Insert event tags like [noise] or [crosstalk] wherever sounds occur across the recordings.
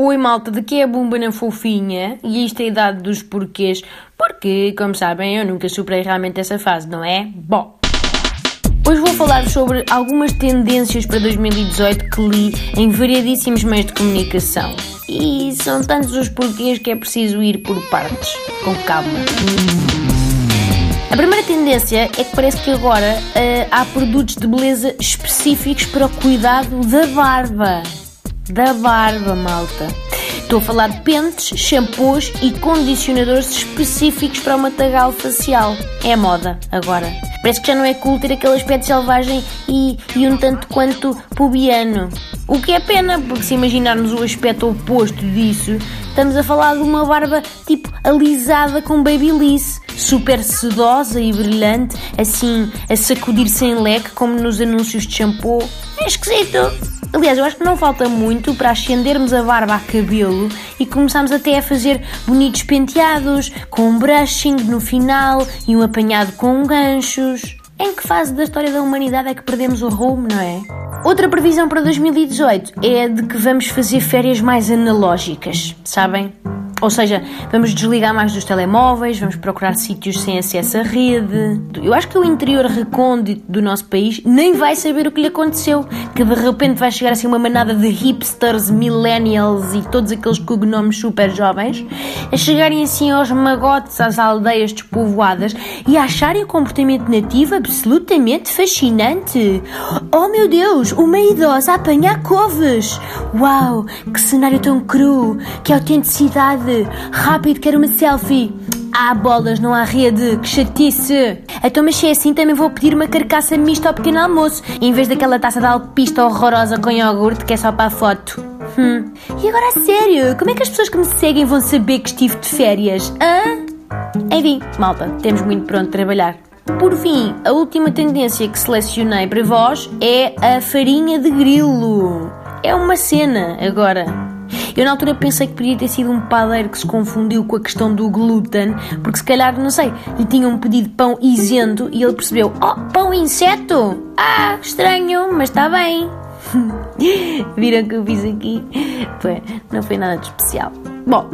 Oi malta, de que é a Bumba na fofinha? E isto é a idade dos porquês, porque, como sabem, eu nunca superei realmente essa fase, não é? Bom, Hoje vou falar sobre algumas tendências para 2018 que li em variadíssimos meios de comunicação. E são tantos os porquês que é preciso ir por partes, com calma. A primeira tendência é que parece que agora uh, há produtos de beleza específicos para o cuidado da barba. Da barba, malta. Estou a falar de pentes, shampoos e condicionadores específicos para o matagal facial. É moda agora. Parece que já não é cool ter aquele aspecto selvagem e, e um tanto quanto pubiano. O que é pena, porque se imaginarmos o aspecto oposto disso, estamos a falar de uma barba tipo alisada com babyliss, super sedosa e brilhante, assim a sacudir sem leque, como nos anúncios de shampoo. Esquisito! Aliás, eu acho que não falta muito para ascendermos a barba a cabelo e começarmos até a fazer bonitos penteados, com um brushing no final e um apanhado com ganchos. Em que fase da história da humanidade é que perdemos o rumo, não é? Outra previsão para 2018 é a de que vamos fazer férias mais analógicas, sabem? Ou seja, vamos desligar mais dos telemóveis, vamos procurar sítios sem acesso à rede. Eu acho que o interior recôndito do nosso país nem vai saber o que lhe aconteceu. Que de repente vai chegar assim uma manada de hipsters, millennials e todos aqueles cognomes super jovens a chegarem assim aos magotes às aldeias despovoadas e a acharem o comportamento nativo absolutamente fascinante. Oh meu Deus, uma idosa a apanhar couves! Uau, que cenário tão cru! Que autenticidade! Rápido, quero uma selfie! Há bolas, não há rede, que chatice! Então, mas se é assim, também vou pedir uma carcaça mista ao pequeno almoço, em vez daquela taça de alpista horrorosa com iogurte que é só para a foto. Hum. E agora a sério, como é que as pessoas que me seguem vão saber que estive de férias? Hã? Enfim, malta, temos muito pronto trabalhar. Por fim, a última tendência que selecionei para vós é a farinha de grilo. É uma cena agora. Eu na altura pensei que podia ter sido um padeiro que se confundiu com a questão do glúten, porque se calhar, não sei, lhe tinham pedido pão isento e ele percebeu: Oh, pão inseto! Ah, estranho, mas está bem. [laughs] Viram que eu fiz aqui? Não foi nada de especial. Bom,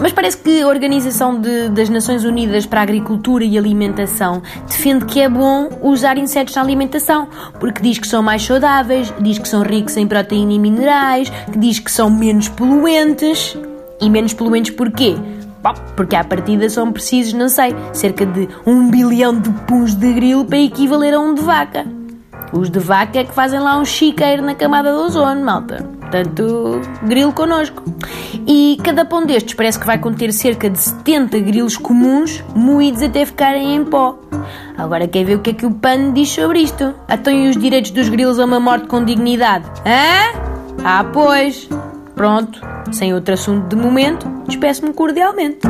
mas parece que a Organização de, das Nações Unidas para a Agricultura e Alimentação defende que é bom usar insetos na alimentação, porque diz que são mais saudáveis, diz que são ricos em proteína e minerais, que diz que são menos poluentes. E menos poluentes porquê? Bom, porque à partida são precisos, não sei, cerca de um bilhão de puns de grilo para equivaler a um de vaca. Os de vaca é que fazem lá um chiqueiro na camada do ozono, malta. Portanto, grilo connosco. E cada pão destes parece que vai conter cerca de 70 grilos comuns, moídos até ficarem em pó. Agora quer ver o que é que o PAN diz sobre isto? Então os direitos dos grilos a uma morte com dignidade? Hã? Ah, pois. Pronto, sem outro assunto de momento, despeço-me cordialmente.